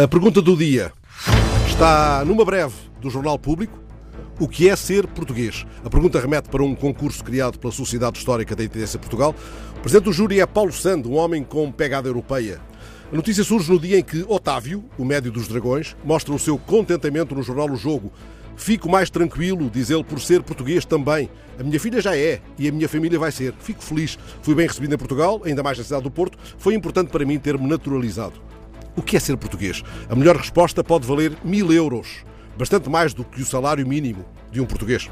A pergunta do dia está numa breve do Jornal Público. O que é ser português? A pergunta remete para um concurso criado pela Sociedade Histórica da Intendência de Portugal. O presidente do júri é Paulo Sando, um homem com pegada europeia. A notícia surge no dia em que Otávio, o médio dos dragões, mostra o seu contentamento no jornal O Jogo. Fico mais tranquilo, diz ele, por ser português também. A minha filha já é e a minha família vai ser. Fico feliz. Fui bem recebido em Portugal, ainda mais na cidade do Porto. Foi importante para mim ter-me naturalizado. O que é ser português? A melhor resposta pode valer mil euros, bastante mais do que o salário mínimo de um português.